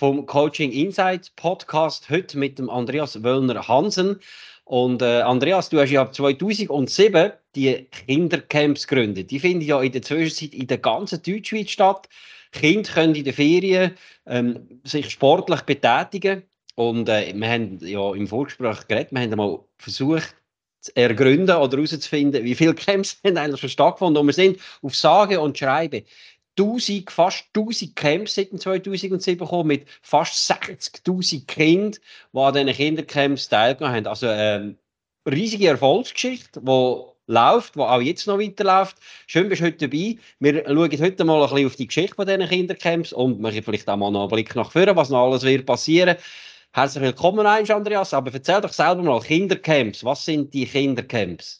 vom Coaching Insights Podcast. Heute mit dem Andreas Wöllner Hansen. Und äh, Andreas, du hast ja 2007 die Kindercamps gegründet. Die finden ja in der Zwischenzeit in der ganzen Deutschschweiz statt. Kinder können in den Ferien ähm, sich sportlich betätigen. Und äh, wir haben ja im Vorgespräch geredet, wir haben mal versucht, zu ergründen oder herauszufinden, wie viele Camps haben eigentlich schon stattgefunden. Und wir sind auf Sage und Schreiben 1000, fast 1000 Camps seit 2007 gekommen, mit fast 60.000 Kindern, die an diesen Kindercamps teilgenommen haben. Also ähm, riesige Erfolgsgeschichte, die läuft, die auch jetzt noch weiterläuft. Schön, bist du heute dabei. Wir schauen heute mal ein bisschen auf die Geschichte von diesen Kindercamps und machen vielleicht auch mal noch einen Blick nach vorne, was noch alles wird passieren. Herzlich willkommen, Andreas. Aber erzähl doch selber mal, Kindercamps, was sind die Kindercamps?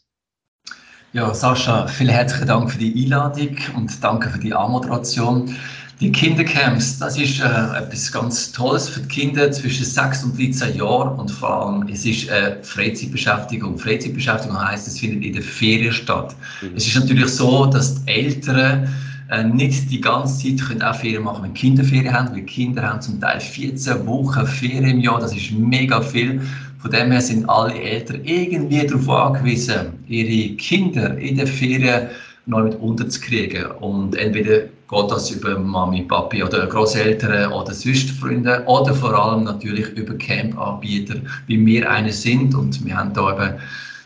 Ja, Sascha, vielen herzlichen Dank für die Einladung und danke für die Anmoderation. Die Kindercamps, das ist äh, etwas ganz Tolles für die Kinder zwischen 6 und 13 Jahren und vor allem, es ist äh, Freizeitbeschäftigung. Freizeitbeschäftigung heißt, es findet in der Ferien statt. Mhm. Es ist natürlich so, dass die Eltern äh, nicht die ganze Zeit können auch Ferien machen, wenn Kinder Ferien haben, weil Kinder haben zum Teil 14 Wochen Ferien im Jahr, das ist mega viel. Von dem her sind alle Eltern irgendwie darauf angewiesen, ihre Kinder in den Ferien noch mit unterzukriegen. Und entweder geht das über Mami, Papi oder Großeltern oder sonst Freunde oder vor allem natürlich über Camp-Anbieter, wie wir eine sind. Und wir haben da eben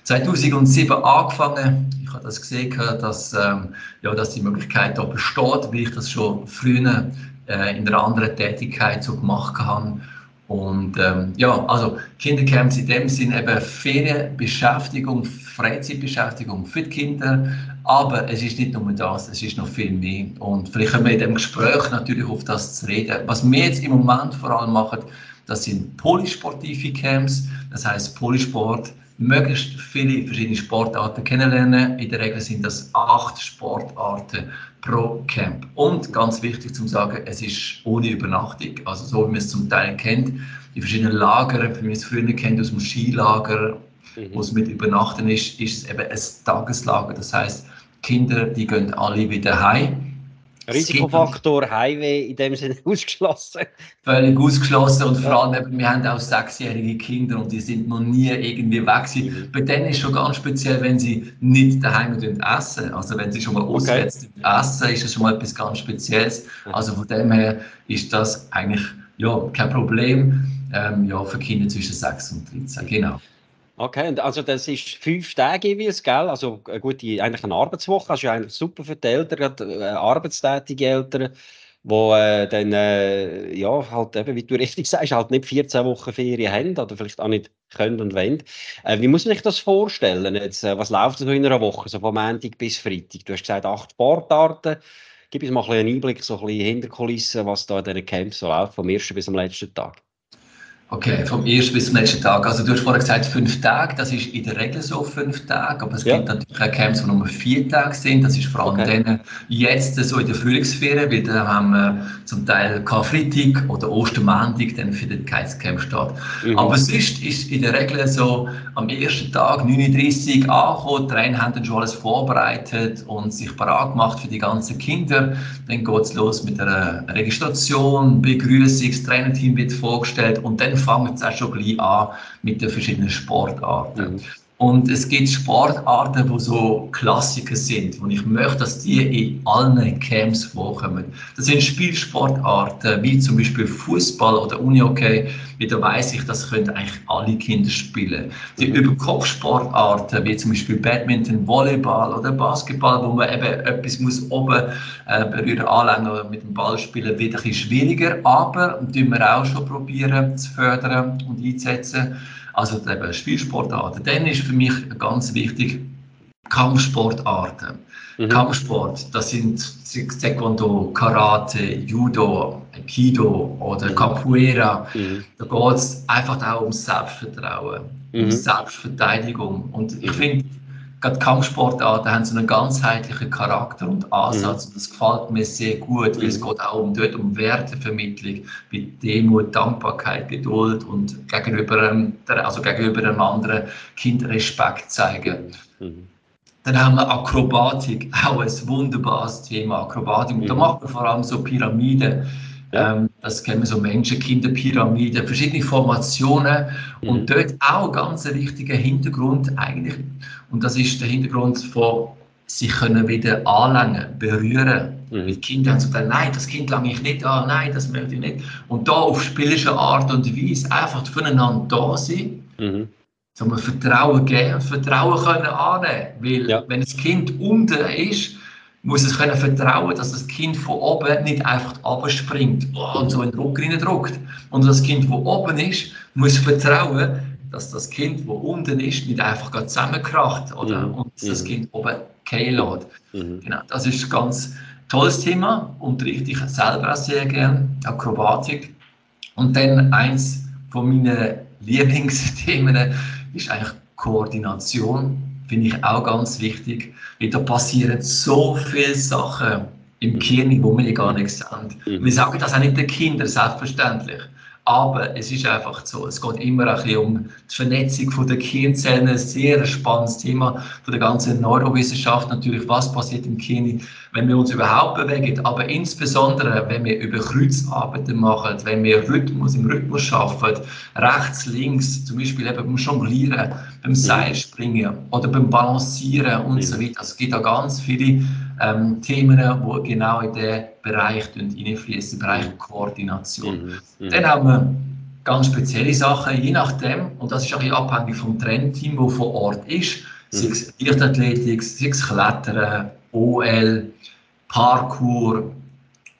2007 angefangen. Ich habe das gesehen, dass, ähm, ja, dass die Möglichkeit da besteht, wie ich das schon früher äh, in einer anderen Tätigkeit so gemacht habe. Und ähm, ja, also Kindercamps in dem Sinn eben Ferienbeschäftigung, Freizeitbeschäftigung für die Kinder, aber es ist nicht nur das, es ist noch viel mehr. Und vielleicht können wir in dem Gespräch natürlich auf das zu reden. Was wir jetzt im Moment vor allem machen, das sind polysportive Camps, das heißt Polysport möglichst viele verschiedene Sportarten kennenlernen. In der Regel sind das acht Sportarten pro Camp. Und ganz wichtig zu sagen, es ist ohne Übernachtung. Also so wie man es zum Teil kennt, die verschiedenen Lager, wie man es früher kennt aus dem Skilager, mhm. wo es mit Übernachten ist, ist es eben ein Tageslager. Das heißt, Kinder, die gehen alle wieder heim Risikofaktor Highway in dem Sinne ausgeschlossen. Völlig ausgeschlossen und vor allem, eben, wir haben auch sechsjährige Kinder und die sind noch nie irgendwie weg. Mhm. Bei denen ist schon ganz speziell, wenn sie nicht daheim essen. Also wenn sie schon mal okay. auswärts essen, ist das schon mal etwas ganz Spezielles. Also von dem her ist das eigentlich ja, kein Problem ähm, ja, für Kinder zwischen 6 und 13. Genau. Okay, also das ist fünf Tage jeweils, gell? Also eine gute, eigentlich eine Arbeitswoche. Das ist eigentlich super für die Eltern, äh, arbeitstätige Eltern, die äh, dann, äh, ja, halt eben, wie du richtig sagst, halt nicht 14 Wochen Ferien haben oder vielleicht auch nicht können und wollen. Äh, wie muss man sich das vorstellen? Jetzt, äh, was läuft so in einer Woche, so von Montag bis Freitag? Du hast gesagt, acht Sportarten. Gib uns mal einen Einblick, so ein bisschen hinter Kulissen, was da in diesen Camps so läuft, vom ersten bis zum letzten Tag. Okay, vom ersten bis zum letzten Tag. Also du hast vorher gesagt fünf Tage, das ist in der Regel so fünf Tage, aber es ja. gibt natürlich auch Camps, die nur vier Tage sind. Das ist vor allem okay. dann jetzt so in der Frühlingsferien, weil dann haben wir zum Teil Karfreitag oder Ostermontag, dann findet kein Camp statt. Mhm. Aber sonst ist in der Regel so am ersten Tag 39 angekommen, die Trainer haben dann schon alles vorbereitet und sich parat gemacht für die ganzen Kinder. Dann geht es los mit einer Registration, Begrüßung, das Trainerteam wird vorgestellt und dann fangen sie auch schon gleich an mit den verschiedenen Sportarten. Mhm. Und es gibt Sportarten, die so Klassiker sind, und ich möchte, dass die in allen Camps vorkommen. Das sind Spielsportarten, wie zum Beispiel Fußball oder Unihockey. Da weiß ich, das können eigentlich alle Kinder spielen. Die mhm. Überkopfsportarten, wie zum Beispiel Badminton, Volleyball oder Basketball, wo man eben etwas muss oben äh, berühren, anlängen oder mit dem Ball spielen, wird ein bisschen schwieriger, aber tun wir auch schon probieren zu fördern und einzusetzen also eben Spielsportarten. Dann ist für mich ganz wichtig Kampfsportarten. Mhm. Kampfsport, das sind Taekwondo, Karate, Judo, Aikido oder mhm. Capoeira. Mhm. Da geht es einfach auch um Selbstvertrauen, um mhm. Selbstverteidigung. Und ich mhm. finde, gerade Kampfsportarten haben so einen ganzheitlichen Charakter und Ansatz. Mhm. Und das gefällt mir sehr gut, weil es geht auch um, dort um Wertevermittlung, wie Demut, Dankbarkeit, Geduld und gegenüber einem, also gegenüber einem anderen Kind Respekt zeigen. Mhm. Dann haben wir Akrobatik, auch ein wunderbares Thema. Akrobatik. Und da macht man vor allem so Pyramiden. Ähm, das kennen wir so Menschen-Kinder-Pyramiden, verschiedene Formationen mhm. und dort auch ganz ein wichtiger Hintergrund eigentlich. Und das ist der Hintergrund von sie können wieder anlangen, berühren. Mhm. Die Kinder haben so gesagt, nein, das Kind lange ich nicht an, nein, das möchte ich nicht. Und da auf spielische Art und Weise einfach füreinander da sein. Mhm. So wir Vertrauen geben und Vertrauen können annehmen. Weil ja. wenn das Kind unten ist, muss es können vertrauen, dass das Kind von oben nicht einfach abspringt und so in den Rücken reindrückt. Und das Kind, das oben ist, muss vertrauen, dass das Kind, das unten ist, nicht einfach zusammenkracht oder mhm. und das mhm. Kind oben fallen lässt. Mhm. Genau, das ist ein ganz tolles Thema, unterrichte ich selber auch sehr gerne, Akrobatik. Und dann eins von meinen Lieblingsthemen ist eigentlich Koordination finde ich auch ganz wichtig, weil da passieren so viele Sachen im Gehirn, die wir gar nicht sehen. Mhm. Wir sagen das auch nicht den Kindern, selbstverständlich. Aber es ist einfach so, es geht immer ein bisschen um die Vernetzung der Gehirnzellen, ein sehr spannendes Thema von der ganzen Neurowissenschaft natürlich, was passiert im Gehirn, wenn wir uns überhaupt bewegen, aber insbesondere, wenn wir über Kreuzarbeiten machen, wenn wir Rhythmus im Rhythmus schaffen, rechts, links, zum Beispiel eben beim Jonglieren, beim mhm. Seilspringen oder beim Balancieren und so mhm. weiter. Also es gibt da ganz viele ähm, Themen, die genau in diesen Bereich hineinfließen, im Bereich Koordination. Mhm. Mhm. Dann haben wir ganz spezielle Sachen, je nachdem, und das ist bisschen abhängig vom Trendteam, das vor Ort ist, mhm. sei es Leichtathletik, sei es Klettern, OL, Parkour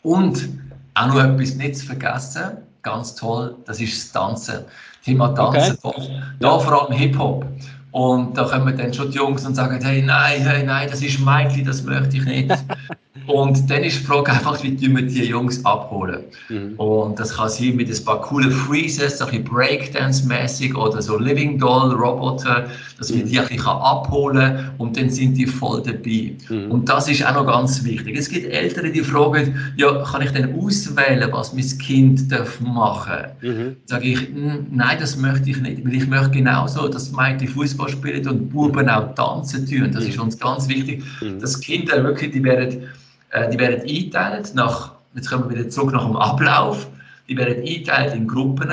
und auch noch etwas nicht zu vergessen, ganz toll, das ist das Tanzen. Thema Tanzen, okay. da vor allem Hip-Hop. Und da kommen dann schon die Jungs und sagen, hey, nein, hey, nein, das ist Michael, das möchte ich nicht. und dann ist die Frage einfach, wie tun wir die Jungs abholen? Mhm. Und das kann sein mit ein paar coolen Freezes, so ein Breakdance-mäßig oder so Living Doll-Roboter, dass mhm. wir die ein bisschen abholen kann und dann sind die voll dabei. Mhm. Und das ist auch noch ganz wichtig. Es gibt Eltern, die fragen, ja, kann ich denn auswählen, was mein Kind darf machen darf? Mhm. Sage ich, nein, das möchte ich nicht, weil ich möchte genauso, dass Mädchen Fußball spielen und Buben auch tanzen tun. Das ist mhm. uns ganz wichtig, mhm. dass Kinder wirklich, die werden, äh, die werden eingeteilt nach, jetzt kommen wir wieder zurück nach dem Ablauf, die werden eingeteilt in Gruppen,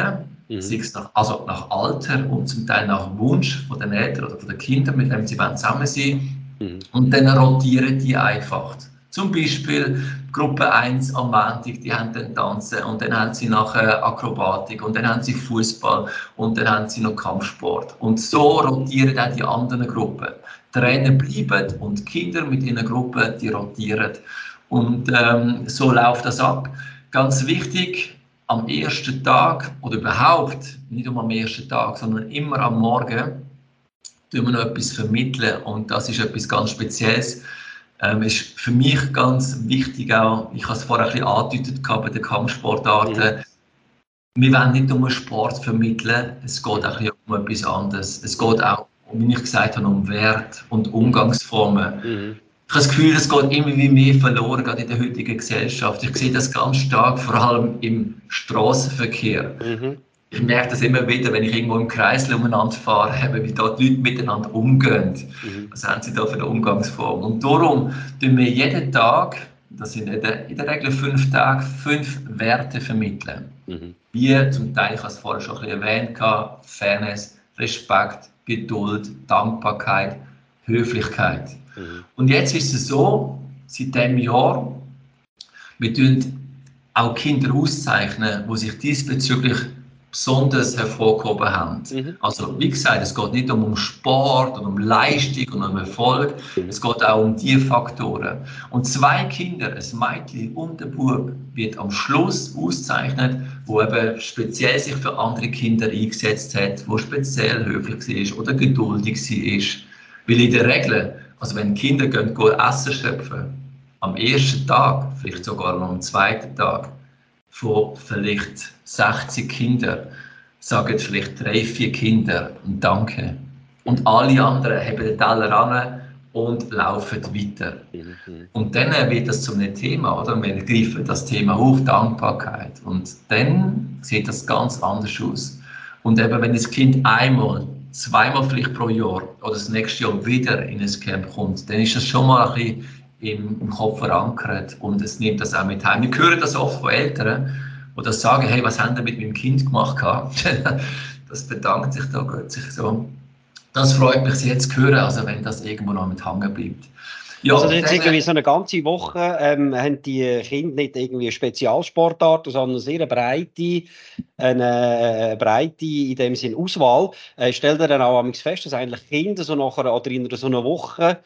mhm. sei es nach, also nach Alter und zum Teil nach Wunsch von den Eltern oder von den Kindern, mit denen sie zusammen sein mhm. Und dann rotieren die einfach. Zum Beispiel Gruppe 1 am Montag, die haben dann Tanzen und dann haben sie nachher Akrobatik und dann haben sie Fußball und dann haben sie noch Kampfsport. Und so rotieren auch die anderen Gruppen. Trainer bleiben und die Kinder mit ihren Gruppen, die rotieren. Und ähm, so läuft das ab. Ganz wichtig, am ersten Tag oder überhaupt, nicht nur am ersten Tag, sondern immer am Morgen, tun wir noch etwas vermitteln und das ist etwas ganz Spezielles ähm, ist für mich ganz wichtig auch, ich habe es vorher ein bisschen angedeutet bei den Kampfsportarten, mhm. wir wollen nicht nur Sport vermitteln, es geht auch um etwas anderes. Es geht auch, wie ich gesagt habe, um Wert und Umgangsformen. Mhm. Ich habe das Gefühl, es geht immer wie mehr verloren, gerade in der heutigen Gesellschaft. Ich sehe das ganz stark, vor allem im Straßenverkehr. Mhm ich merke das immer wieder, wenn ich irgendwo im Kreis umeinander fahre, wie dort Leute miteinander umgehen. Mhm. Was haben sie da für eine Umgangsform? Und darum tun wir jeden Tag, das sind in der, in der Regel fünf Tage, fünf Werte vermitteln. Mhm. Wie zum Teil, ich habe es vorher schon ein bisschen erwähnt, Fairness, Respekt, Geduld, Dankbarkeit, Höflichkeit. Mhm. Und jetzt ist es so, seit diesem Jahr, wir tun auch Kinder auszeichnen, die sich diesbezüglich besonders hervorgehoben haben. Mhm. Also wie gesagt, es geht nicht nur um Sport und um Leistung und um Erfolg, mhm. es geht auch um diese Faktoren. Und zwei Kinder, ein Mädchen und ein Bub, wird am Schluss ausgezeichnet, wo eben speziell sich für andere Kinder eingesetzt hat, wo speziell höflich war oder geduldig war. Weil in der Regel Also wenn Kinder gehen, gehen Essen schöpfen, am ersten Tag, vielleicht sogar noch am zweiten Tag, von vielleicht 60 Kindern, sagen vielleicht drei, vier Kinder Danke. Und alle anderen haben den Teller an und laufen weiter. Mhm. Und dann wird das zum Thema, oder? Wir greifen das Thema hoch, Dankbarkeit. Und dann sieht das ganz anders aus. Und eben, wenn das Kind einmal, zweimal vielleicht pro Jahr oder das nächste Jahr wieder in ein Camp kommt, dann ist das schon mal ein bisschen im, Kopf verankert und es nimmt das auch mit heim. Wir hören das oft von Eltern, die das sagen, hey, was haben ihr mit meinem Kind gemacht? das bedankt sich da sich so. Das freut mich jetzt zu hören, also wenn das irgendwo noch mit hängen bleibt. Ja, also jetzt irgendwie so eine ganze Woche ähm, haben die Kinder nicht irgendwie eine Spezialsportart, sondern eine sehr breite, eine breite in dem Sinn Auswahl. Äh, stellt ihr dann auch fest, dass eigentlich Kinder so nachher oder in so einer Woche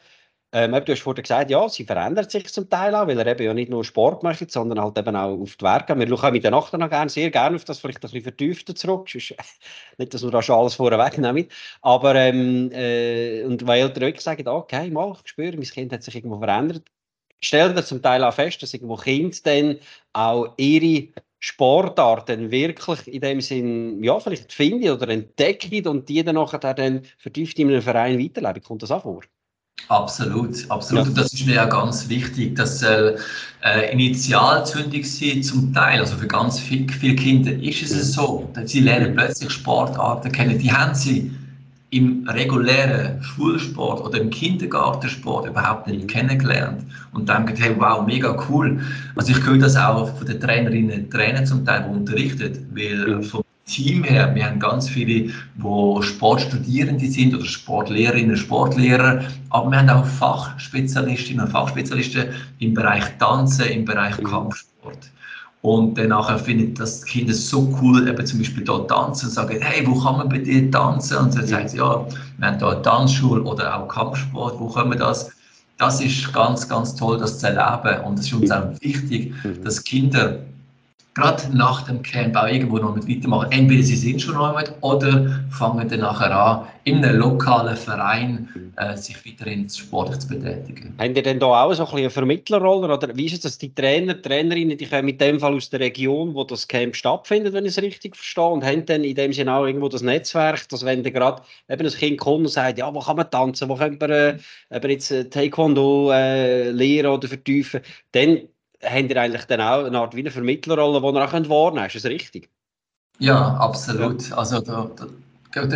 ähm, du hast vorhin gesagt, ja, sie verändert sich zum Teil auch, weil er eben ja nicht nur Sport macht, sondern halt eben auch auf die Werke. Wir schauen mit der Nacht noch gerne, sehr gerne auf das vielleicht ein bisschen vertiefter zurück. nicht, dass wir da schon alles vorher wegnehmen. Aber, ähm, äh, und weil Eltern wirklich sagen, okay, mal, ich spüre, mein Kind hat sich irgendwo verändert, stellen wir zum Teil auch fest, dass irgendwo Kinder dann auch ihre Sportarten wirklich in dem Sinn, ja, vielleicht finden oder entdecken und die dann nachher dann vertieft in einem Verein weiterleben. Kommt das auch vor? Absolut, absolut. Ja. Und das ist mir ja ganz wichtig, dass äh, Initialzündung sie zum Teil, also für ganz viel, viele Kinder ist es mhm. so, dass sie lernen plötzlich Sportarten kennen, die haben sie im regulären Schulsport oder im Kindergartensport überhaupt nicht kennengelernt und denken, hey, wow, mega cool. Also ich höre das auch von den Trainerinnen und Trainern zum Teil, die unterrichtet, weil mhm. vom Team her, wir haben ganz viele, wo Sportstudierende sind oder Sportlehrerinnen, Sportlehrer, aber wir haben auch Fachspezialistinnen und Fachspezialisten im Bereich Tanzen, im Bereich mhm. Kampfsport. Und dann nachher findet das Kind so cool, eben zum Beispiel dort tanzen und sagen, hey, wo kann man bei dir tanzen? Und dann sagt sie, ja, wir haben da eine Tanzschule oder auch Kampfsport, wo können wir das? Das ist ganz, ganz toll, das zu erleben. Und es ist uns auch wichtig, mhm. dass Kinder gerade nach dem auch irgendwo noch mit weitermachen. Entweder sie sind schon mit oder fangen dann nachher an, in einem lokalen Verein äh, sich weiterhin sportlich zu betätigen. Haben ihr denn da auch so ein eine Vermittlerrolle? Oder wie ist es, dass die Trainer, Trainerinnen, die kommen mit dem Fall aus der Region, wo das Camp stattfindet, wenn ich es richtig verstehe, und haben dann in dem Sinne auch irgendwo das Netzwerk, dass wenn gerade eben ein Kind kommt und sagt, ja, wo kann man tanzen, wo können wir äh, jetzt äh, Taekwondo äh, lehren oder vertiefen, dann habt ihr eigentlich dann auch eine Art wie eine Vermittlerrolle, die ihr auch wahrnehmen könnt. Ist das richtig? Ja, absolut. Also da, da,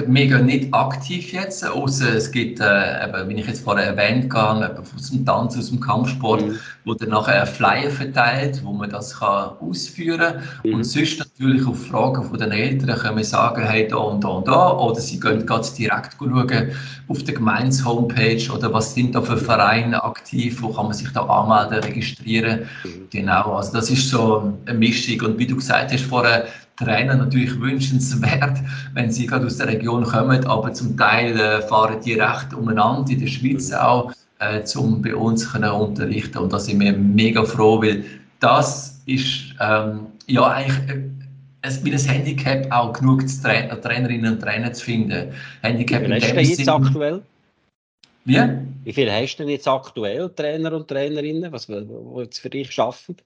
mega nicht aktiv jetzt, außer es gibt, äh, eben, wie ich jetzt vorher erwähnt habe, aus dem Tanz, aus dem Kampfsport, mhm. wo dann nachher ein Flyer verteilt, wo man das kann ausführen kann. Mhm. Und sonst natürlich auf Fragen von den Eltern können wir sagen, hey, da und da und da, oder sie gehen ganz direkt schauen auf der Gemeins-Homepage oder was sind da für Vereine aktiv, wo kann man sich da anmelden, registrieren. Mhm. Genau, also das ist so eine Mischung. Und wie du gesagt hast vorher, Trainer natürlich wünschenswert, wenn sie gerade aus der Region kommen, aber zum Teil äh, fahren die recht umeinander, in der Schweiz auch, äh, um bei uns können unterrichten. Und da sind wir mega froh, weil das ist ähm, ja eigentlich äh, es, wie ein Handicap auch genug Tra Trainerinnen und Trainer zu finden. Handicap Wie viel hast du jetzt aktuell? Wie? Wie viele hast du denn jetzt aktuell, Trainer und Trainerinnen, was, jetzt für dich arbeiten?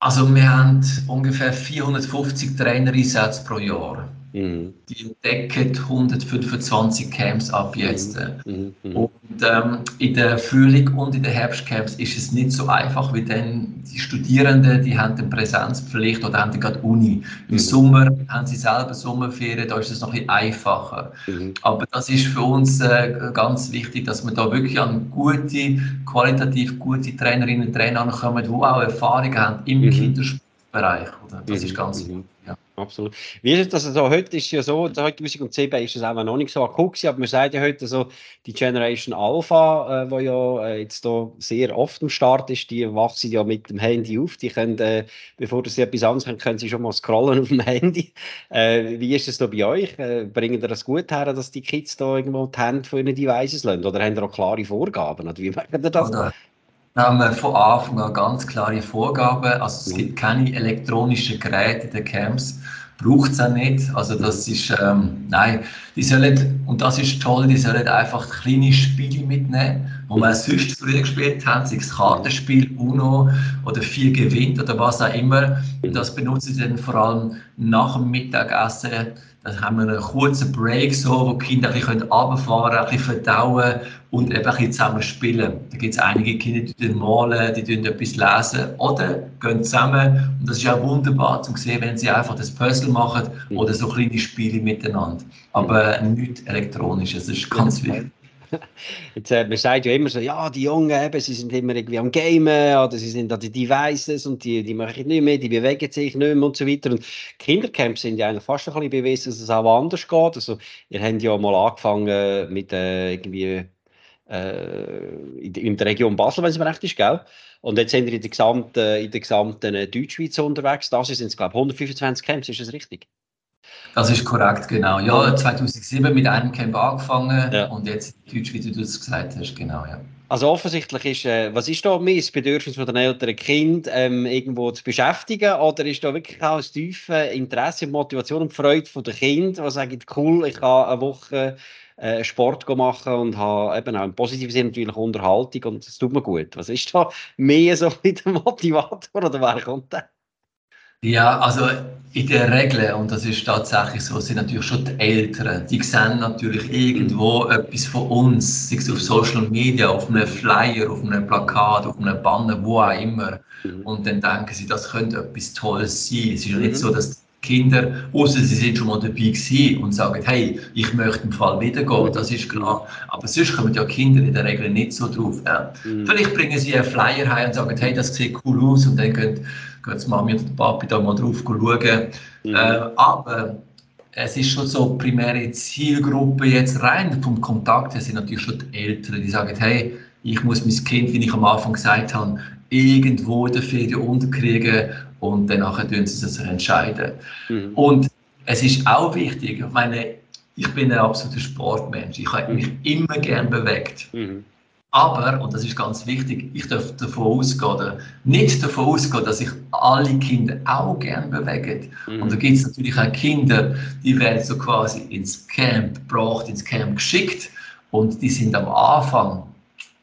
Also wir haben ungefähr 450 Trainereinsätze pro Jahr. Mhm. Die decken 125 Camps ab jetzt. Mhm. Mhm. Und ähm, in der Frühling und in den Herbstcamps ist es nicht so einfach, wie dann die Studierenden, die haben eine Präsenzpflicht oder haben die gerade Uni. Im mhm. Sommer haben sie selber Sommerferien, da ist es noch ein bisschen einfacher. Mhm. Aber das ist für uns äh, ganz wichtig, dass wir da wirklich an gute, qualitativ gute Trainerinnen und Trainer ankommen, die auch Erfahrung haben im mhm. Kindersportbereich. Oder? Das ist ganz wichtig. Ja. Absolut. Wie ist es also, heute ist ja so, 2007 ist es auch noch nicht so akut gewesen, aber man sagt ja heute so, die Generation Alpha, äh, wo ja äh, jetzt da sehr oft am Start ist, die wachsen ja mit dem Handy auf, die können, äh, bevor sie etwas anderes können, können sie schon mal scrollen auf dem Handy. Äh, wie ist es da bei euch? Äh, bringen ihr das gut her, dass die Kids da irgendwo die Hände von ihren Devices lassen? Oder haben ihr auch klare Vorgaben? Oder wie merkt ihr das? Oder? Wir haben von Anfang an ganz klare Vorgaben. Also es gibt keine elektronischen Geräte in den Camps. braucht es auch nicht. Also das ist, ähm, nein, die sollen, und das ist toll, die sollen einfach kleine Spiele mitnehmen, wo wir sonst früher gespielt haben, sei es Kartenspiel, Uno oder vier gewinnt oder was auch immer. Das benutzen sie dann vor allem nach dem Mittagessen dann haben wir einen kurzen Break, so, wo die Kinder ein bisschen runterfahren ein bisschen verdauen und eben ein bisschen zusammen spielen. Da gibt es einige Kinder, die malen, die etwas lesen oder gehen zusammen. Und das ist auch wunderbar zu sehen, wenn sie einfach das Puzzle machen oder so kleine Spiele miteinander. Aber nichts Elektronisches, das ist ganz wichtig. Jetzt, äh, man sagt ja immer so, ja, die Jungen eben, sie sind immer irgendwie am Gamen oder sie sind an den Devices und die, die machen nicht mehr, die bewegen sich nicht mehr und so weiter. Und Kindercamps sind ja eigentlich fast ein bisschen bewiesen, dass es auch anders geht. Also, ihr habt ja mal angefangen mit äh, irgendwie äh, in, der Region Basel, wenn es mir recht ist, gell? Und jetzt sind wir in der gesamten, in der gesamten äh, Deutschschweiz unterwegs. Das sind glaube ich, 125 Camps, ist das richtig? Das ist korrekt, genau. Ja, 2007 mit einem Camp angefangen ja. und jetzt in Deutsch, wie du das gesagt hast, genau, ja. Also offensichtlich ist, äh, was ist da mehr das Bedürfnis von den älteren Kind ähm, irgendwo zu beschäftigen oder ist da wirklich auch das tiefe Interesse, Motivation und Freude von den Kind, die sagen, cool, ich kann eine Woche äh, Sport machen und habe eben auch im positiven Sinne natürlich Unterhaltung und es tut mir gut. Was ist da mehr so mit dem Motivator oder wer kommt der? Ja, also in der Regel, und das ist tatsächlich so, sind natürlich schon die Eltern, die sehen natürlich irgendwo etwas von uns, sei es auf Social Media, auf einem Flyer, auf einem Plakat, auf einem Banner, wo auch immer. Mhm. Und dann denken sie, das könnte etwas Tolles sein. Es ist ja nicht mhm. so, dass Kinder, außer sie sind schon mal dabei gewesen und sagen, hey, ich möchte im Fall wiedergehen, das ist klar. Aber sonst kommen ja Kinder in der Regel nicht so drauf. Ja. Mhm. Vielleicht bringen sie einen Flyer heim und sagen, hey, das sieht cool aus und dann gehen geht die Mami oder der Papi da mal drauf schauen. Mhm. Äh, aber es ist schon so, primäre Zielgruppe jetzt rein vom Kontakt her sind natürlich schon die Eltern, die sagen, hey, ich muss mein Kind, wie ich am Anfang gesagt habe, irgendwo in der Ferien unterkriegen und danach entscheiden sie sich entscheiden. Mhm. Und es ist auch wichtig, ich meine, ich bin ein absoluter Sportmensch, ich habe mich immer gern bewegt. Mhm. Aber, und das ist ganz wichtig, ich darf davon ausgehen, oder nicht davon ausgehen, dass sich alle Kinder auch gerne bewegen. Mhm. Und da gibt es natürlich auch Kinder, die werden so quasi ins Camp gebracht, ins Camp geschickt und die sind am Anfang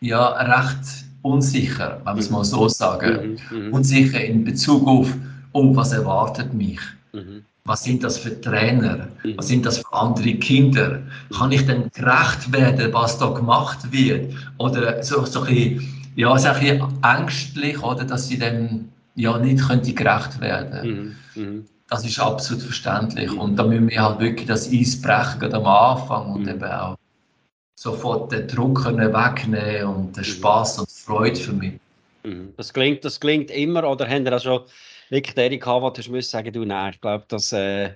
ja recht unsicher, wenn wir es mal so sagen. Mhm. Mhm. Unsicher in Bezug auf, oh, was erwartet mich? Mhm was sind das für Trainer, mhm. was sind das für andere Kinder, kann ich denn gerecht werden, was da gemacht wird? Oder so, so ein bisschen, ja, so ein bisschen ängstlich, oder, dass sie dem ja nicht könnte gerecht werden. Mhm. Mhm. Das ist absolut verständlich. Und da müssen wir halt wirklich das Eis brechen am Anfang und mhm. eben auch sofort den Druck wegnehmen und den mhm. Spaß und die Freude für mich. Mhm. Das klingt, das klingt immer, oder haben Sie auch schon wirklich der gehabt, wo du sagen, du, nein, ich glaube, das, äh,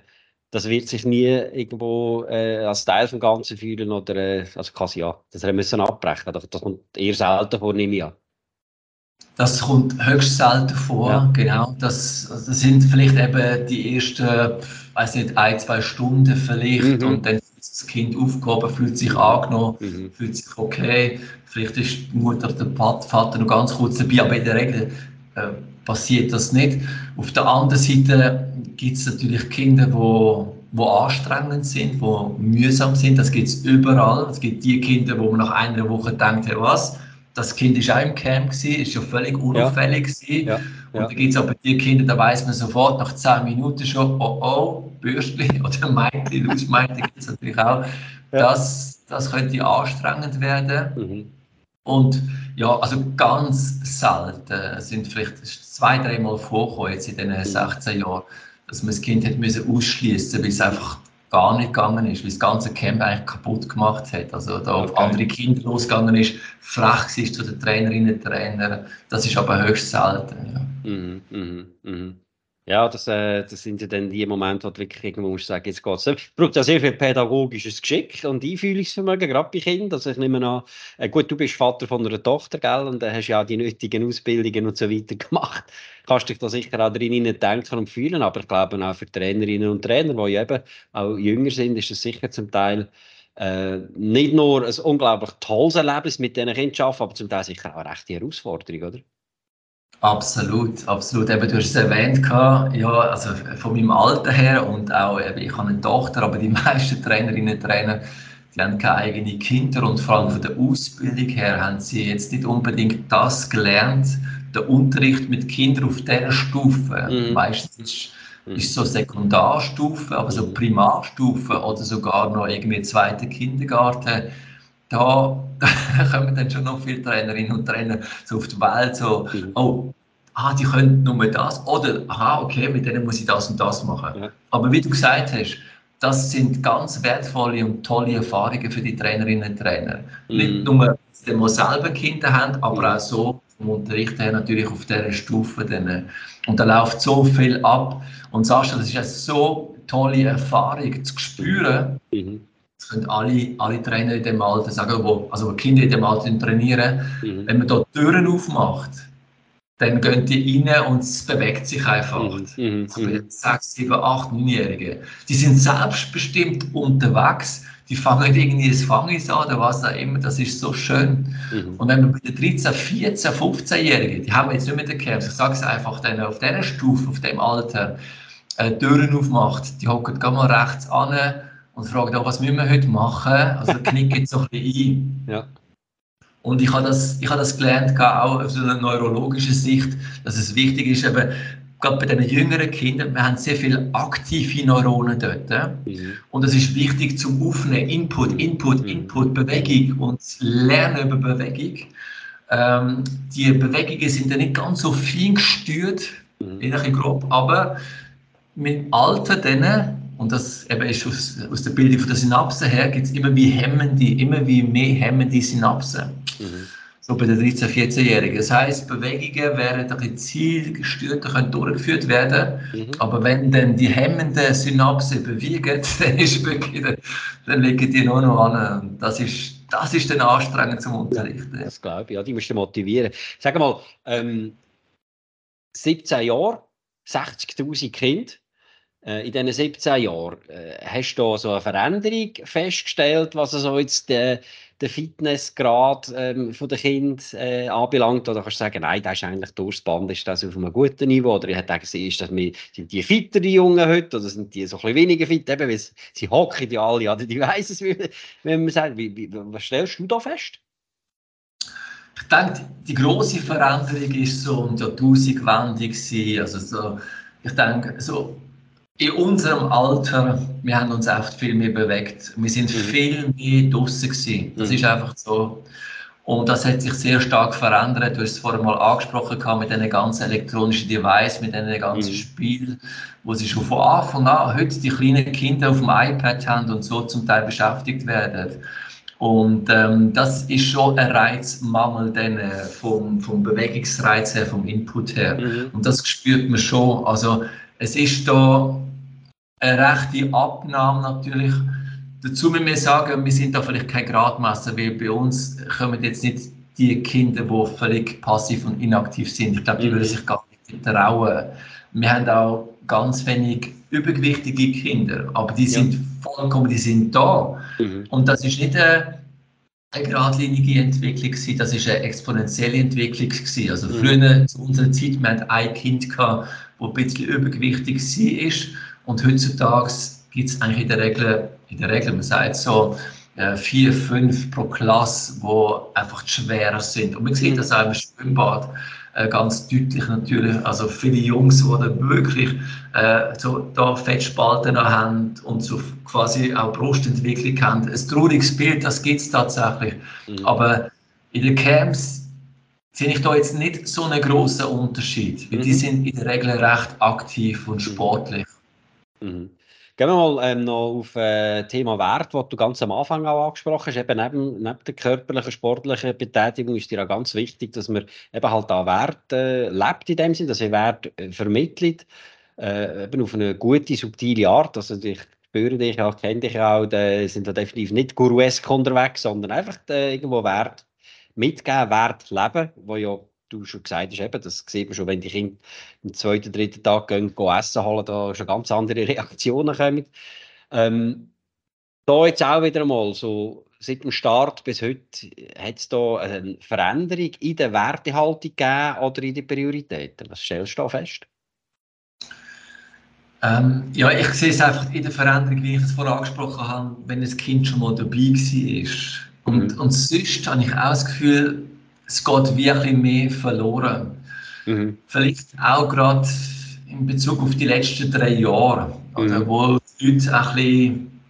das wird sich nie irgendwo äh, als Teil des Ganzen fühlen oder, äh, also quasi ja, das müssen abbrechen. Das, das kommt eher selten vor, nehme ich an. Das kommt höchst selten vor, ja. genau. Das, das sind vielleicht eben die ersten, weiß nicht, ein, zwei Stunden vielleicht mhm. und dann das Kind aufgehoben, fühlt sich angenommen, mhm. fühlt sich okay. Vielleicht ist die Mutter oder der Vater noch ganz kurz dabei, aber in der Regel äh, passiert das nicht. Auf der anderen Seite gibt es natürlich Kinder, die wo anstrengend sind, wo mühsam sind. Das gibt es überall. Es gibt die Kinder, wo man nach einer Woche denkt, hey, was? Das Kind ist auch im Camp gewesen, ist ja völlig unauffällig ja. Ja. Und ja. da gibt es aber die Kinder, da weiß man sofort nach zehn Minuten schon, oh oh, Bürstli oder Meitli, Lausmeitli gibt es natürlich auch. Ja. Das, das könnte anstrengend werden. Mhm. Und ja, also ganz selten es sind vielleicht zwei, dreimal vorgekommen jetzt in diesen 16 mhm. Jahren, dass man das Kind hat müssen ausschließen, weil es einfach gar nicht gegangen ist, weil das ganze Camp eigentlich kaputt gemacht hat. Also da okay. auf andere Kinder losgegangen ist, frech ist zu den Trainerinnen und Trainern. Das ist aber höchst selten. Ja. Mhm, mh, mh. Ja, das, äh, das sind ja dann die Momente, wo du wirklich irgendwo musst sagen, jetzt geht's. Es braucht ja sehr viel pädagogisches Geschick und Einfühlungsvermögen, gerade bei Kindern. Also ich nehme an, äh, gut, du bist Vater von einer Tochter, gell, und dann hast ja die nötigen Ausbildungen und so weiter gemacht. Kannst dich da sicher auch drin denken und fühlen, aber ich glaube auch für Trainerinnen und Trainer, die eben auch jünger sind, ist es sicher zum Teil äh, nicht nur ein unglaublich tolles Erlebnis mit diesen Kindern zu arbeiten, aber zum Teil sicher auch eine rechte Herausforderung, oder? Absolut, absolut. Eben, du hast es erwähnt, ja, also von meinem Alter her und auch, eben, ich habe eine Tochter, aber die meisten Trainerinnen und Trainer, die haben keine eigenen Kinder und vor allem von der Ausbildung her haben sie jetzt nicht unbedingt das gelernt, der Unterricht mit Kindern auf dieser Stufe. Mhm. Meistens ist, mhm. ist so Sekundarstufe, aber so mhm. Primarstufe oder sogar noch irgendwie zweiter Kindergarten da, kommen dann schon noch viele Trainerinnen und Trainer so auf die Welt, so, mhm. oh, ah, die können nur das, oder, aha, okay, mit denen muss ich das und das machen. Ja. Aber wie du gesagt hast, das sind ganz wertvolle und tolle Erfahrungen für die Trainerinnen und Trainer. Mhm. Nicht nur, dass sie selber Kinder haben, aber mhm. auch so vom Unterricht her natürlich auf dieser Stufe. Dann, und da läuft so viel ab. Und Sascha, das ist eine so tolle Erfahrung zu spüren, mhm. Das können alle, alle Trainer in dem Alter sagen, wo, also wo Kinder in dem Alter trainieren. Mhm. Wenn man da Türen aufmacht, dann gehen die rein und es bewegt sich einfach. Mhm. Also sechs, sieben, acht, neunjährige. Die sind selbstbestimmt unterwegs. Die fangen irgendwie das Fangis an oder was auch immer. Das ist so schön. Mhm. Und wenn man bei den 13, 14, 15-Jährigen, die haben wir jetzt nicht mehr den Camps, ich sage es einfach, denen auf dieser Stufe, auf dem Alter, äh, Türen aufmacht, die hocken mal rechts an und fragt auch, was müssen wir heute machen? Also knickt so ein bisschen ein. Ja. Und ich habe das, ich habe das gelernt, auch aus einer neurologischen Sicht, dass es wichtig ist, eben, gerade bei den jüngeren Kindern, wir haben sehr viele aktive Neuronen dort. Mhm. Und es ist wichtig zum Aufnehmen, Input, Input, mhm. Input, Bewegung und Lernen über Bewegung. Ähm, die Bewegungen sind ja nicht ganz so fein gesteuert, mhm. ein bisschen grob, aber mit Alter denen und das eben ist aus, aus der Bildung der Synapsen her, gibt es immer wie hemmende, immer wie mehr hemmende Synapsen. Mhm. So bei den 13-, 14-Jährigen. Das heisst, Bewegungen werden ein bisschen zielgesteuerter können durchgeführt werden. Mhm. Aber wenn dann die hemmenden Synapsen überwiegen, dann, ist wirklich, dann liegen die nur noch an. Und das ist, das ist dann anstrengend zum Unterrichten. Ja, das glaube ich, ja, die musst du motivieren. Sag mal, ähm, 17 Jahre, 60.000 Kinder in diesen 17 Jahren, äh, hast du so eine Veränderung festgestellt, was so jetzt den, den Fitnessgrad ähm, von der Kind äh, anbelangt? Oder kannst du sagen, nein, das ist eigentlich durchs Band ist das auf einem guten Niveau? Oder ich hätte gesagt, ist das mehr, sind die fitter, die Jungen heute, oder sind die so ein bisschen weniger fit? Eben, weil sie hocken ja alle, oder die weiss es, wie, wenn man sagt. Wie, wie, was stellst du da fest? Ich denke, die große Veränderung ist so um die Jahrtausendwende also so, ich denke, so in unserem Alter, wir haben uns oft viel mehr bewegt. Wir sind mhm. viel mehr draußen gewesen. Das mhm. ist einfach so. Und das hat sich sehr stark verändert. Du hast es vorher mal angesprochen mit diesen ganzen elektronischen Devices, mit diesen ganzen mhm. Spielen, wo sie schon von Anfang an heute die kleinen Kinder auf dem iPad haben und so zum Teil beschäftigt werden. Und ähm, das ist schon ein Reizmangel dann, äh, vom, vom Bewegungsreiz her, vom Input her. Mhm. Und das spürt man schon. Also es ist da eine rechte Abnahme natürlich. Dazu müssen wir sagen, wir sind da vielleicht kein Gradmesser, weil bei uns kommen jetzt nicht die Kinder, die völlig passiv und inaktiv sind. Ich glaube, die würden sich gar nicht trauen. Wir haben auch ganz wenig übergewichtige Kinder, aber die sind ja. vollkommen, die sind da. Mhm. Und das ist nicht eine, eine geradlinige Entwicklung gewesen, das ist eine exponentielle Entwicklung gewesen. Also mhm. früher zu unserer Zeit, wir hatten ein Kind gehabt, das ein bisschen übergewichtig war und heutzutage gibt es eigentlich in der Regel, in der Regel, man sagt so, äh, vier, fünf pro Klasse, die einfach schwerer sind. Und man sieht mhm. das auch im Schwimmbad äh, ganz deutlich natürlich. Also viele Jungs, die dann wirklich äh, so da Fettspalten haben und so quasi auch Brustentwicklung haben. Ein trauriges Bild, das gibt es tatsächlich. Mhm. Aber in den Camps sehe ich da jetzt nicht so einen großen Unterschied. Weil mhm. die sind in der Regel recht aktiv und mhm. sportlich. Mhm. Gehen wir mal ähm, noch auf äh, Thema Wert, das du ganz am Anfang auch angesprochen hast. Eben neben, neben der körperlichen, sportlichen Betätigung ist dir auch ganz wichtig, dass man eben halt auch Wert äh, lebt in dem Sinne, dass er Wert äh, vermittelt, äh, eben auf eine gute, subtile Art. Also ich spüre dich auch, kenne dich auch, die sind da definitiv nicht guruesk unterwegs, sondern einfach äh, irgendwo Wert mitgeben, Wert leben, wo ja du schon gesagt hast, eben, das sieht man schon, wenn die Kinder am zweiten, dritten Tag gehen, gehen essen holen, da schon ganz andere Reaktionen kommen. Ähm, da jetzt auch wieder mal so seit dem Start bis heute, hat es da eine Veränderung in der Wertehaltung gegeben oder in den Prioritäten? Was stellst du da fest? Ähm, ja, ich sehe es einfach in der Veränderung, wie ich es vorher angesprochen habe, wenn das Kind schon mal dabei war. Und, mhm. und sonst habe ich auch das Gefühl, es geht wirklich mehr verloren. Mhm. Vielleicht auch gerade in Bezug auf die letzten drei Jahre, mhm. wo die Leute ein bisschen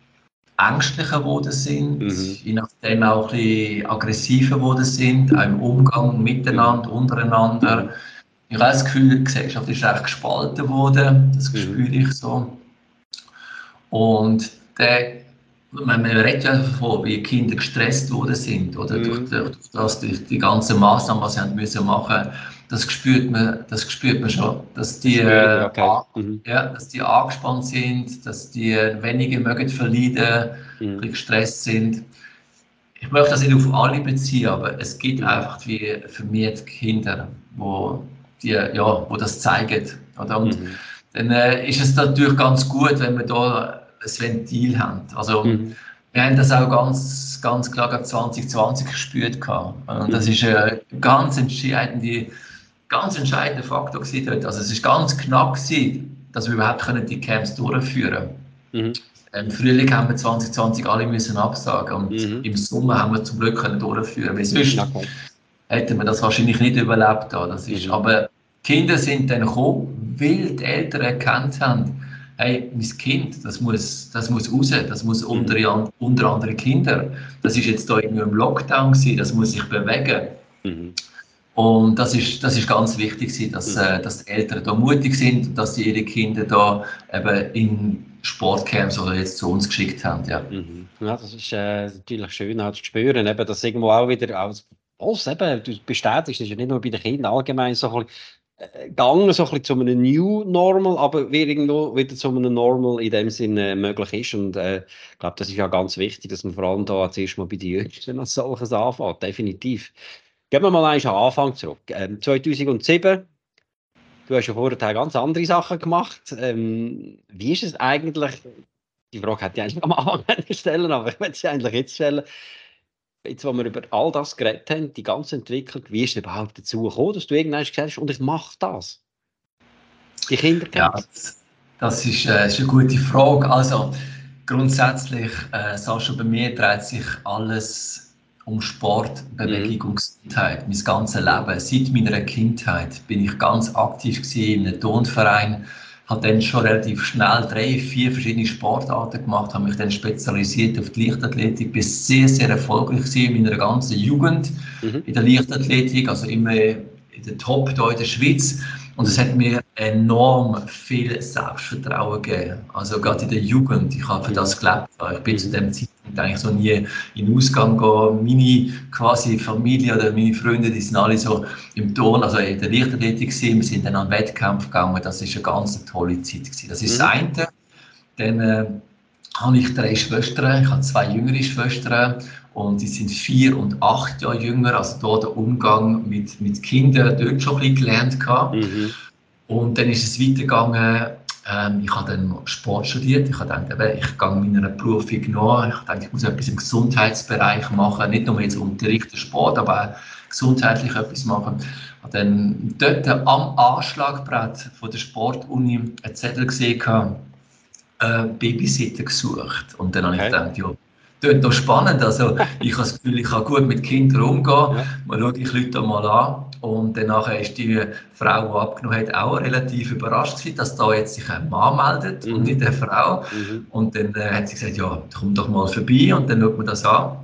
ängstlicher geworden sind, mhm. je nachdem auch ein bisschen aggressiver geworden sind, auch im Umgang miteinander, untereinander. Ich habe das Gefühl, die Gesellschaft ist recht gespalten worden, das mhm. spüre ich so. Und der, man, man redet ja davon, wie Kinder gestresst worden sind, oder mhm. durch, durch, das, durch die ganzen Maßnahmen, was sie haben müssen machen das spürt man, das spürt man schon, dass die, okay. mhm. ja, dass die angespannt sind, dass die weniger mögen verleiden, mhm. gestresst sind. Ich möchte das nicht auf alle beziehen, aber es gibt einfach wie vermehrt Kinder, wo die, ja, wo das zeigen. Oder? Und mhm. dann äh, ist es natürlich ganz gut, wenn wir da ein Ventil haben. Also, mhm. Wir haben das auch ganz, ganz klar 2020 gespürt. Und das mhm. ist ein ganz entscheidender, ganz entscheidender Faktor dort. Also es ist ganz knapp gewesen, dass wir überhaupt die Camps durchführen können. Mhm. Im Frühling haben wir 2020 alle müssen absagen und mhm. im Sommer haben wir zum Glück können durchführen. Weil sonst hätten wir das wahrscheinlich nicht überlebt. Das ist, mhm. Aber Kinder sind dann gekommen, weil die Eltern erkannt haben, hey, mein Kind, das muss, das muss raus, das muss mhm. unter, unter andere Kinder. Das ist jetzt da irgendwie im Lockdown gewesen, das muss sich bewegen. Mhm. Und das ist, das ist ganz wichtig, dass, mhm. äh, dass die Eltern da mutig sind und dass sie ihre Kinder da eben in Sportcamps oder jetzt zu uns geschickt haben. Ja, mhm. ja das ist äh, natürlich schön auch zu spüren, eben, dass irgendwo auch wieder als was eben, du bestätigst, das ist ja nicht nur bei den Kindern allgemein so gegangen, so ein bisschen zu einem New Normal, aber wie irgendwo wieder zu einem Normal in dem Sinne äh, möglich ist. Und äh, ich glaube, das ist ja ganz wichtig, dass man vor allem da zuerst mal bei den Jüngsten als solches anfängt. Definitiv. Gehen wir mal einmal am Anfang zurück. Ähm, 2007, du hast ja vorher ganz andere Sachen gemacht. Ähm, wie ist es eigentlich, die Frage hätte ich eigentlich am Anfang stellen aber ich werde sie eigentlich jetzt stellen jetzt, wo wir über all das geredet haben, die ganze Entwicklung, wie ist es überhaupt dazu gekommen, dass du irgendwann gesagt hast, und ich mache das? Die Kinder Ja, das ist, äh, ist, eine gute Frage. Also, grundsätzlich, äh, Sascha, bei mir dreht sich alles um Sport, Bewegung mhm. und Gesundheit. Mein ganzes Leben, seit meiner Kindheit, bin ich ganz aktiv in einem Tonverein habe dann schon relativ schnell drei, vier verschiedene Sportarten gemacht, habe mich dann spezialisiert auf die Leichtathletik, bin sehr, sehr erfolgreich in meiner ganzen Jugend mhm. in der Leichtathletik, also immer in der Top hier in der Schweiz. Und es hat mir enorm viel Selbstvertrauen gegeben. Also gerade in der Jugend. Ich habe für das gelebt. Ich bin zu dem Zeitpunkt eigentlich so nie in den Ausgang gegangen. Meine quasi Familie oder meine Freunde, die sind alle so im Ton, also in der Leichtathletik gewesen. Wir sind dann an Wettkampf gegangen. Das ist eine ganz tolle Zeit gewesen. Das ist mhm. das eine. Dann äh, habe ich drei Schwestern. Ich habe zwei jüngere Schwestern und die sind vier und acht Jahre jünger, also da der Umgang mit, mit Kindern dort schon ein bisschen gelernt Mhm. Und dann ist es weitergegangen, ähm, ich habe dann Sport studiert, ich habe gedacht, ich gehe meiner Berufung nach, ich denke, ich muss etwas im Gesundheitsbereich machen, nicht nur jetzt unterrichten Sport, aber auch gesundheitlich etwas machen. Ich habe dann dort am Anschlagbrett von der Sportuni einen Zettel gesehen, äh, Babysitter gesucht. Und dann okay. habe ich gedacht, ja, klingt noch spannend. Also, ich habe das Gefühl, ich kann gut mit Kindern umgehen. Ja. Man schaut die Leute mal an. Und dann ist die Frau, die abgenommen hat, auch relativ überrascht gewesen, dass da jetzt sich ein Mann meldet mhm. und nicht eine Frau. Mhm. Und dann äh, hat sie gesagt, ja, komm doch mal vorbei und dann schaut man das an.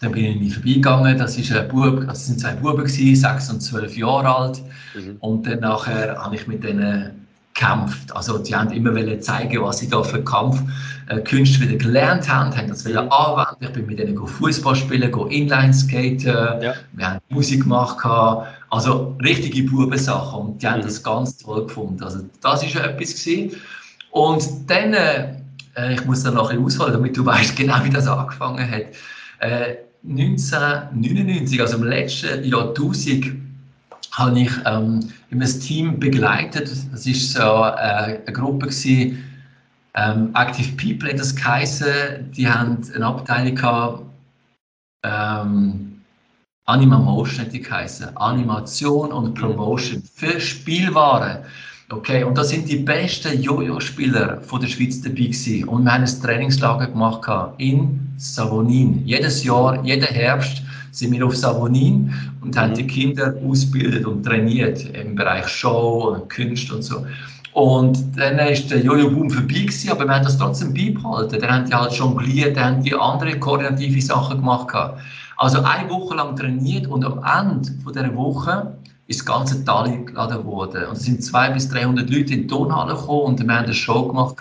Dann bin ich vorbeigegangen. Das, ist ein Bub, das sind zwei Buben, gewesen, sechs und zwölf Jahre alt. Mhm. Und dann nachher habe ich mit denen gekämpft. Also die haben immer zeigen, was sie da für Kampfkünste äh, wieder gelernt haben, haben das wieder anwenden. Ich bin mit denen Fußball spielen, Inline-Skaten, ja. wir haben Musik gemacht, also richtige Bubensachen und die haben mhm. das ganz toll gefunden. Also das war etwas gewesen. Und dann, äh, ich muss dann noch ein bisschen ausholen, damit du weißt genau, wie das angefangen hat. Äh, 1999, also im letzten Jahrtausend, habe ich ähm, das Team begleitet. Das ist so äh, eine Gruppe gewesen, ähm, Active People hat das geheißen. Die haben eine Abteilung gehabt, ähm, Animamotion, die heißen, Animation und Promotion für Spielwaren. Okay, und da sind die besten Jojo-Spieler von der Schweiz dabei gewesen. Und wir haben ein Trainingslager gemacht in Savonin. Jedes Jahr, jeden Herbst sind wir auf Savonin und mhm. haben die Kinder ausgebildet und trainiert im Bereich Show und Kunst und so. Und dann ist der Jojo-Boom vorbei gewesen, aber wir haben das trotzdem beibehalten. Dann haben die halt jongliert, dann haben die andere koordinative Sachen gemacht. Also eine Woche lang trainiert und am Ende von dieser Woche ist das ganze Tal eingeladen worden. Und es sind 200 bis 300 Leute in die Tonhalle gekommen und wir haben eine Show gemacht,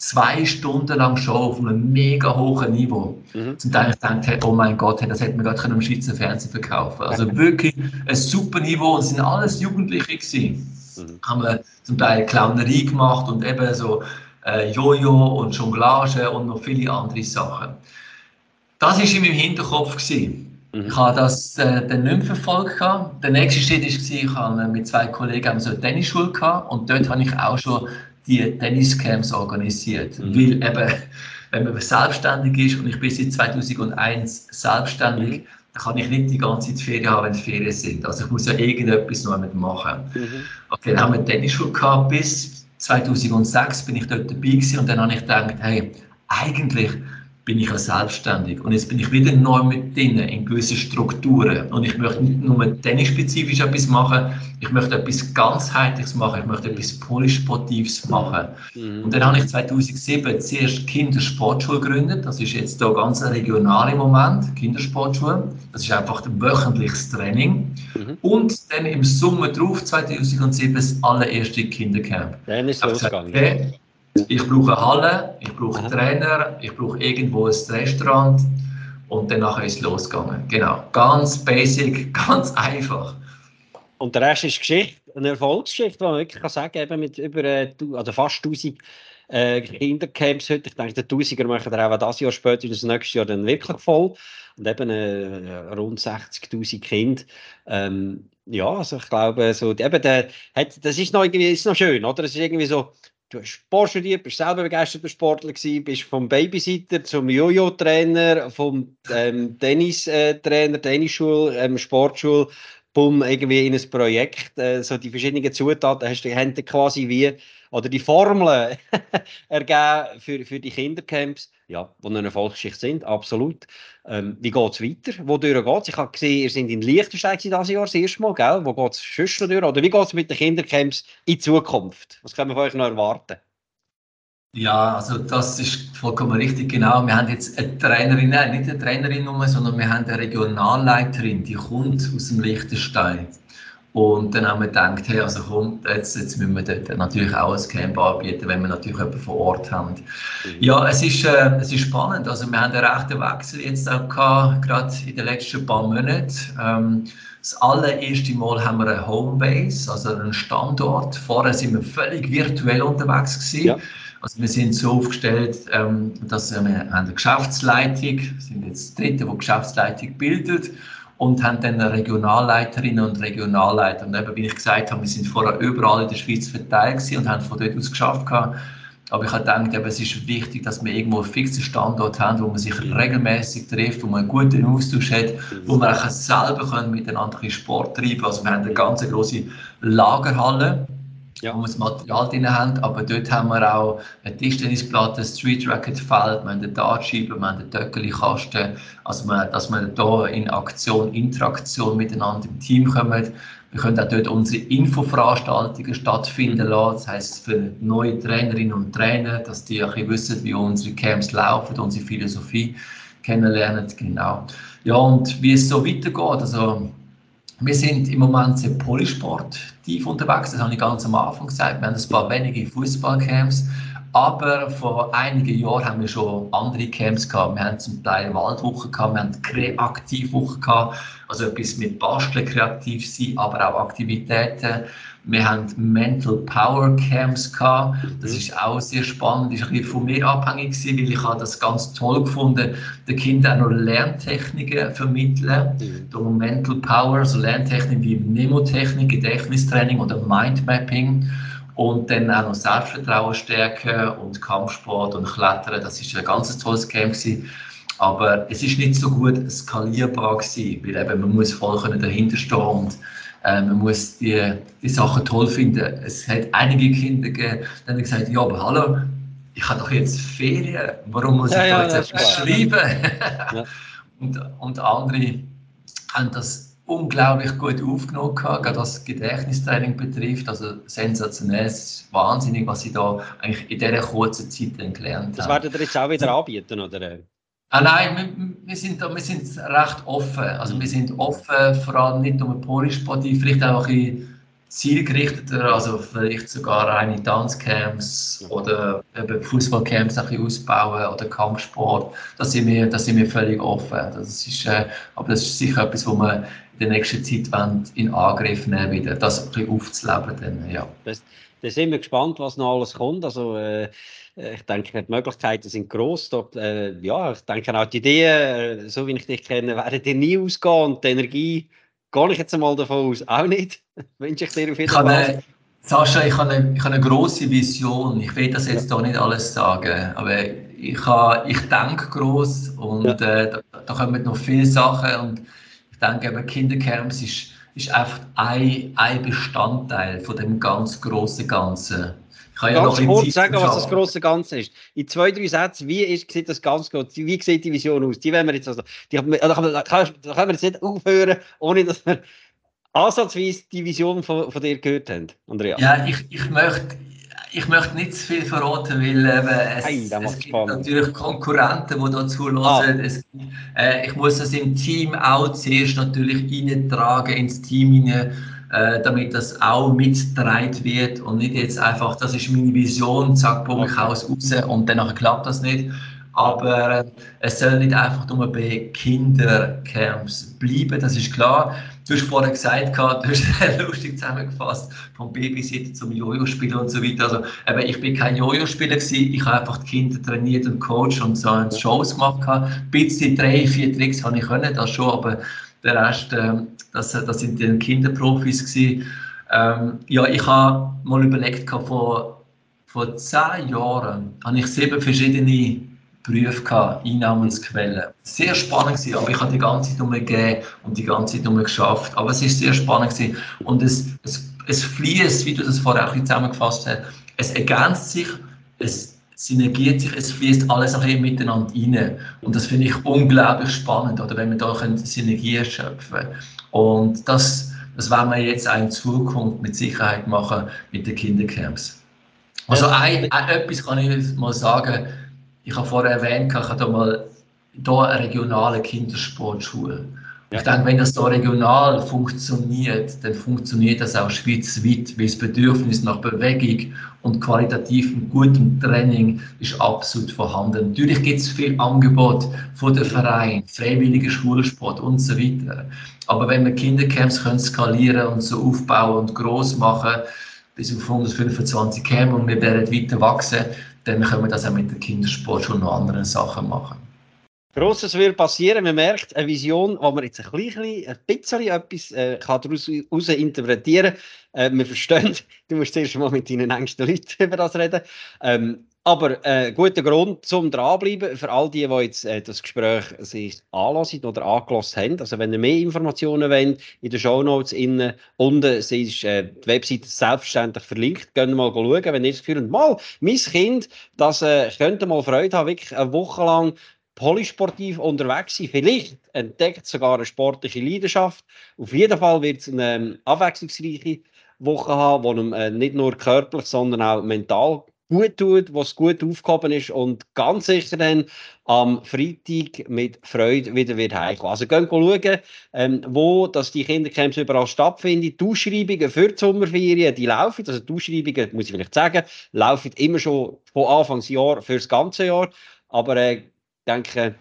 zwei Stunden lang Show auf einem mega hohen Niveau. Mhm. Zum Teil gedacht, hey, oh mein Gott, das hätte man gerade im Schweizer Fernsehen verkaufen Also wirklich ein super Niveau und es sind alles Jugendliche gewesen. Mhm. Haben wir zum Teil Clownerie gemacht und eben so äh, Jojo und Jonglage und noch viele andere Sachen. Das war in meinem Hinterkopf. Gewesen. Mhm. Ich habe das äh, dann nicht mehr verfolgt. Der nächste Schritt war, ich habe mit zwei Kollegen so eine Tennisschule gehabt und dort habe ich auch schon die Tenniscamps organisiert. Mhm. Weil eben, wenn man selbstständig ist und ich bin seit 2001 selbstständig, mhm. dann kann ich nicht die ganze Zeit Ferien haben, wenn Ferien sind. Also ich muss ja irgendetwas noch mit machen. Mhm. Okay, dann haben wir Tennisschule gehabt bis 2006 bin ich dort dabei gewesen und dann habe ich gedacht, hey, eigentlich bin ich ja selbstständig. Und jetzt bin ich wieder neu mit drin in gewissen Strukturen. Und ich möchte nicht nur tennisspezifisch etwas machen, ich möchte etwas ganzheitliches machen, ich möchte etwas polysportives machen. Mhm. Und dann habe ich 2007 zuerst Kindersportschule gegründet. Das ist jetzt hier ganz ein regionaler Moment, Kindersportschule. Das ist einfach ein wöchentliches Training. Mhm. Und dann im Sommer drauf, 2007, das allererste Kindercamp. Dann ist es losgegangen. Okay, ich brauche eine Halle, ich brauche einen Trainer, ich brauche irgendwo ein Restaurant und dann ist es losgegangen. Genau, ganz basic, ganz einfach. Und der Rest ist Geschichte, eine Erfolgsgeschichte, die man wirklich kann sagen kann, mit über äh, also fast 1000 äh, Kindercamps heute. Ich denke, die Tausiger machen auch das Jahr später, das nächste Jahr dann wirklich voll. Und eben äh, rund 60.000 Kinder. Ähm, ja, also ich glaube, so, eben der, hat, das ist noch, irgendwie, ist noch schön, oder? Es ist irgendwie so, du hast Sport studiert, bist selber begeisterter Sportler gewesen, bist vom Babysitter zum Jojo-Trainer, vom ähm, Tennis-Trainer, äh, Tennisschule, ähm, Sportschule, bumm, irgendwie in ein Projekt, äh, so die verschiedenen Zutaten hast du quasi wie, oder die Formeln ergeben für, für die Kindercamps, ja, die eine Erfolgsgeschichte sind, absolut. Ähm, wie geht es weiter? Wodurch geht es? Ich habe gesehen, ihr seid in Liechtenstein dieses Jahr das erste Mal, gell? Wo geht es sonst durch? Oder wie geht es mit den Kindercamps in Zukunft? Was können wir von euch noch erwarten? Ja, also das ist vollkommen richtig, genau. Wir haben jetzt eine Trainerin, nein, nicht eine Trainerin sondern wir haben eine Regionalleiterin, die kommt aus dem Liechtenstein. Und dann haben wir gedacht, hey, also komm, jetzt, jetzt müssen wir dort natürlich auch ein Camp anbieten, wenn wir natürlich jemanden vor Ort haben. Mhm. Ja, es ist, äh, es ist spannend. Also wir haben einen rechten Wechsel jetzt auch gehabt, gerade in den letzten paar Monaten. Ähm, das allererste Mal haben wir eine Homebase, also einen Standort. Vorher sind wir völlig virtuell unterwegs gewesen. Ja. Also wir sind so aufgestellt, ähm, dass wir haben eine Geschäftsleitung, sind jetzt Dritte, die Geschäftsleitung bildet und haben dann Regionalleiterinnen und Regionalleiter. Und eben, wie ich gesagt habe, wir sind vorher überall in der Schweiz verteilt und haben von dort aus geschafft. Aber ich habe gedacht, eben, es ist wichtig, dass wir irgendwo einen fixen Standort haben, wo man sich regelmäßig trifft, wo man einen guten Austausch hat, wo man auch selber miteinander Sport treiben kann. Also wir haben eine ganz große Lagerhalle ja. wo wir das Material drin haben. Aber dort haben wir auch eine Tischtennisplatte, ein Street Racket Feld, wir haben eine Dartscheibe, wir haben einen Töckeli-Kasten. Also, wir, dass wir da in Aktion, Interaktion miteinander im Team kommen. Wir können auch dort unsere Infoveranstaltungen stattfinden lassen. Das heisst, für neue Trainerinnen und Trainer, dass die ein bisschen wissen, wie unsere Camps laufen, unsere Philosophie kennenlernen. Genau. Ja, und wie es so weitergeht. Also, wir sind im Moment sehr polysportiv unterwegs, das habe ich ganz am Anfang gesagt. Wir haben ein paar wenige Fußballcamps, aber vor einigen Jahren haben wir schon andere Camps gehabt. Wir haben zum Teil Waldwochen gehabt, wir haben Kreativwochen gehabt, also etwas mit Basteln kreativ sein, aber auch Aktivitäten. Wir haben Mental Power Camps gehabt. Das ist auch sehr spannend. Das ist ein bisschen von mir abhängig gewesen, weil ich habe das ganz toll gefunden, den Kindern auch noch Lerntechniken vermitteln. Mhm. Darum Mental Power, also Lerntechniken wie Mnemotechnik, Gedächtnistraining oder Mindmapping. Und dann auch noch Selbstvertrauen stärken und Kampfsport und Klettern. Das ist ein ganz tolles Camp gewesen. Aber es ist nicht so gut skalierbar gewesen, weil eben man muss voll dahinter stehen und äh, man muss die, die Sachen toll finden. Es hat einige Kinder gegeben, die haben gesagt, ja, aber hallo, ich habe doch jetzt Ferien, warum muss ja, ich ja, jetzt etwas schreiben? und, und andere haben das unglaublich gut aufgenommen, gerade was Gedächtnistraining betrifft. Also sensationell, es ist wahnsinnig, was sie da eigentlich in dieser kurzen Zeit gelernt haben. Das werden ihr jetzt auch wieder anbieten, oder? Ah, nein, wir, wir, sind wir sind recht offen. Also wir sind offen, vor allem nicht nur polysportiv, vielleicht auch ein bisschen zielgerichteter, also vielleicht sogar reine Tanzcamps oder Fußballcamps ein bisschen ausbauen oder Kampfsport. Da sind wir, da sind wir völlig offen. Das ist, äh, aber das ist sicher etwas, wo wir in der nächsten Zeit wollen, in Angriff nehmen wieder, das ein bisschen aufzuleben. Dann, ja. das, da sind wir gespannt, was noch alles kommt. Also, äh, ich denke, die Möglichkeiten sind groß. äh, ja, ich denke auch die Ideen, äh, so wie ich dich kenne, werden dir nie ausgehen und die Energie gehe ich jetzt einmal davon aus, auch nicht. Wünsche ich dir auf jeden Fall. Sascha, ich habe, eine, ich habe eine grosse Vision. Ich will das jetzt hier nicht alles sagen, aber ich, habe, ich denke groß und ja. äh, da, da kommen noch viele Sachen und ich denke, eben Kindercamps ist, ist einfach ein, ein Bestandteil von dem ganz großen Ganzen kann Ganz ja kurz sagen, was das große Ganze ist. In zwei, drei Sätzen, wie ist, sieht das ganz gut, wie sieht die Vision aus? Die werden wir jetzt also, die, da, können wir, jetzt nicht aufhören, ohne dass wir ansatzweise die Vision von, von dir gehört haben, Andrea. Ja, ich, ich möchte ich möchte nicht zu viel verraten, weil eben, es, hey, es gibt spannend. natürlich Konkurrenten, die dazu hören. Ah. Äh, ich muss das im Team auch zuerst natürlich reintragen, ins Team hinein äh, damit das auch mitgetragen wird und nicht jetzt einfach, das ist meine Vision, zack, bumm, ich raus und dann klappt das nicht. Aber äh, es soll nicht einfach nur bei Kindercamps bleiben, das ist klar. Du hast vorhin gesagt, du hast lustig zusammengefasst, vom Babysitter zum Jojo-Spieler und so weiter. Also, eben, ich bin kein Jojo-Spieler ich habe einfach die Kinder trainiert und coacht und so Shows gemacht. Ein bisschen drei, vier Tricks habe ich können, das schon, aber der Rest, äh, das, das sind die Kinderprofis. Ähm, ja, ich habe mal überlegt, vor, vor zehn Jahren habe ich sieben verschiedene Berufe gehabt, Einnahmensquellen. Sehr spannend gewesen, aber ich habe die ganze Zeit nur gegeben und die ganze Zeit geschafft. Aber es ist sehr spannend gewesen. Und es, es, es fließt, wie du das vorher auch zusammengefasst hast, es ergänzt sich, es synergiert sich, es fließt alles bisschen miteinander rein. Und das finde ich unglaublich spannend, oder wenn wir da Synergien schöpfen Und das, das werden wir jetzt auch in Zukunft mit Sicherheit machen mit den Kindercamps. Also ein, ein, etwas kann ich mal sagen, ich habe vorher erwähnt, ich habe da mal hier eine regionale Kindersportschule. Ich denke, wenn das da regional funktioniert, dann funktioniert das auch schweizweit, weil das Bedürfnis nach Bewegung und qualitativem gutem Training ist absolut vorhanden. Natürlich gibt es viel Angebot von den Vereinen, freiwilliger Schulsport und so weiter. Aber wenn wir Kindercamps können skalieren und so aufbauen und groß machen, bis auf 125 Camp und wir werden weiter wachsen, dann können wir das auch mit dem Kindersport schon noch anderen Sachen machen. Grosses wird passieren. Man merkt eine Vision, wo man jetzt ein bisschen, ein bisschen etwas äh, kann daraus heraus interpretieren kann. Äh, wir verstehen, du musst zuerst mal mit deinen engsten Leuten über das reden. Ähm, aber äh, guter Grund zum dranbleiben für all die, die jetzt äh, das Gespräch sich anlassen oder angelassen haben. Also wenn ihr mehr Informationen wollt, in den Shownotes innen unten ist äh, die Webseite selbstverständlich verlinkt. Geht mal schauen, wenn ihr das Gefühl habt, mal, mein Kind, das äh, könnte mal Freude haben, wirklich eine Woche lang polysportiv unterwegs sein. Vielleicht entdeckt sogar eine sportliche Leidenschaft. Auf jeden Fall wird es eine ähm, abwechslungsreiche Woche haben, die ihm äh, nicht nur körperlich, sondern auch mental gut tut, was gut aufgehoben ist und ganz sicher am Freitag mit Freude wieder wird heimkommen. Also gehen schauen, ähm, wo dass die Kindercamps überall stattfinden. Die Ausschreibungen für die Sommerferien, die laufen, also die Ausschreibungen, muss ich vielleicht sagen, laufen immer schon von Anfangsjahr für das ganze Jahr, aber äh, denke,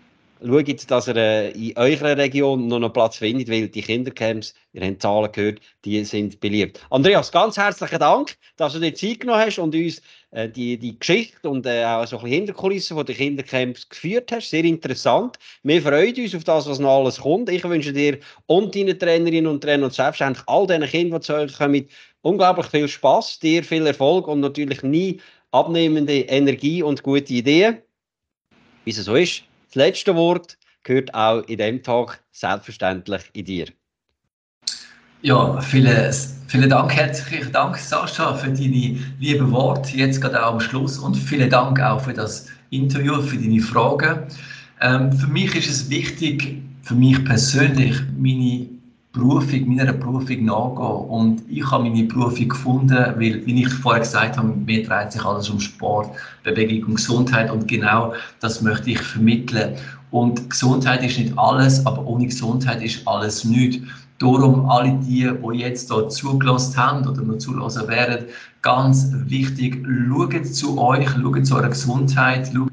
schaut, dass ihr äh, in eurer Region noch einen Platz findet, weil die Kindercamps, ihr habt Zahlen gehört, die sind beliebt. Andreas, ganz herzlichen Dank, dass du dir Zeit genommen hast und uns äh, die, die Geschichte und äh, auch so ein bisschen Hinterkulissen von den Kindercamps geführt hast. Sehr interessant. Wir freuen uns auf das, was noch alles kommt. Ich wünsche dir und deinen Trainerinnen und Trainern und selbstverständlich all diesen Kindern, die zu euch kommen, unglaublich viel Spaß, dir viel Erfolg und natürlich nie abnehmende Energie und gute Ideen wie es so ist, das letzte Wort gehört auch in dem Tag selbstverständlich in dir. Ja, vielen, vielen Dank, herzlichen Dank, Sascha, für deine lieben Worte, jetzt gerade auch am Schluss und vielen Dank auch für das Interview, für deine Fragen. Ähm, für mich ist es wichtig, für mich persönlich, meine Berufung, meiner Berufung nachgehen. Und ich habe meine Berufung gefunden, weil, wie ich vorher gesagt habe, mir dreht sich alles um Sport, Bewegung und Gesundheit und genau das möchte ich vermitteln. Und Gesundheit ist nicht alles, aber ohne Gesundheit ist alles nichts. Darum alle die, die jetzt hier zugelassen haben oder noch zulassen werden, ganz wichtig, schaut zu euch, schaut zu eurer Gesundheit, schaut,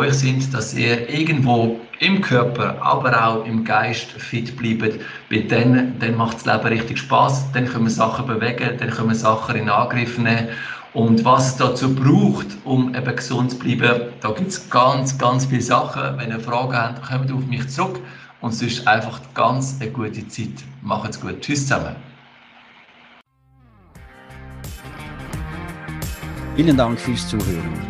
euch sind, dass ihr irgendwo im Körper, aber auch im Geist fit bleibt, weil dann, dann macht das Leben richtig Spaß, dann können wir Sachen bewegen, dann können wir Sachen in Angriff nehmen und was es dazu braucht, um eben gesund zu bleiben, da gibt es ganz, ganz viele Sachen. Wenn ihr Fragen habt, kommt auf mich zurück und es ist einfach ganz eine gute Zeit. Macht's gut. Tschüss zusammen. Vielen Dank fürs Zuhören.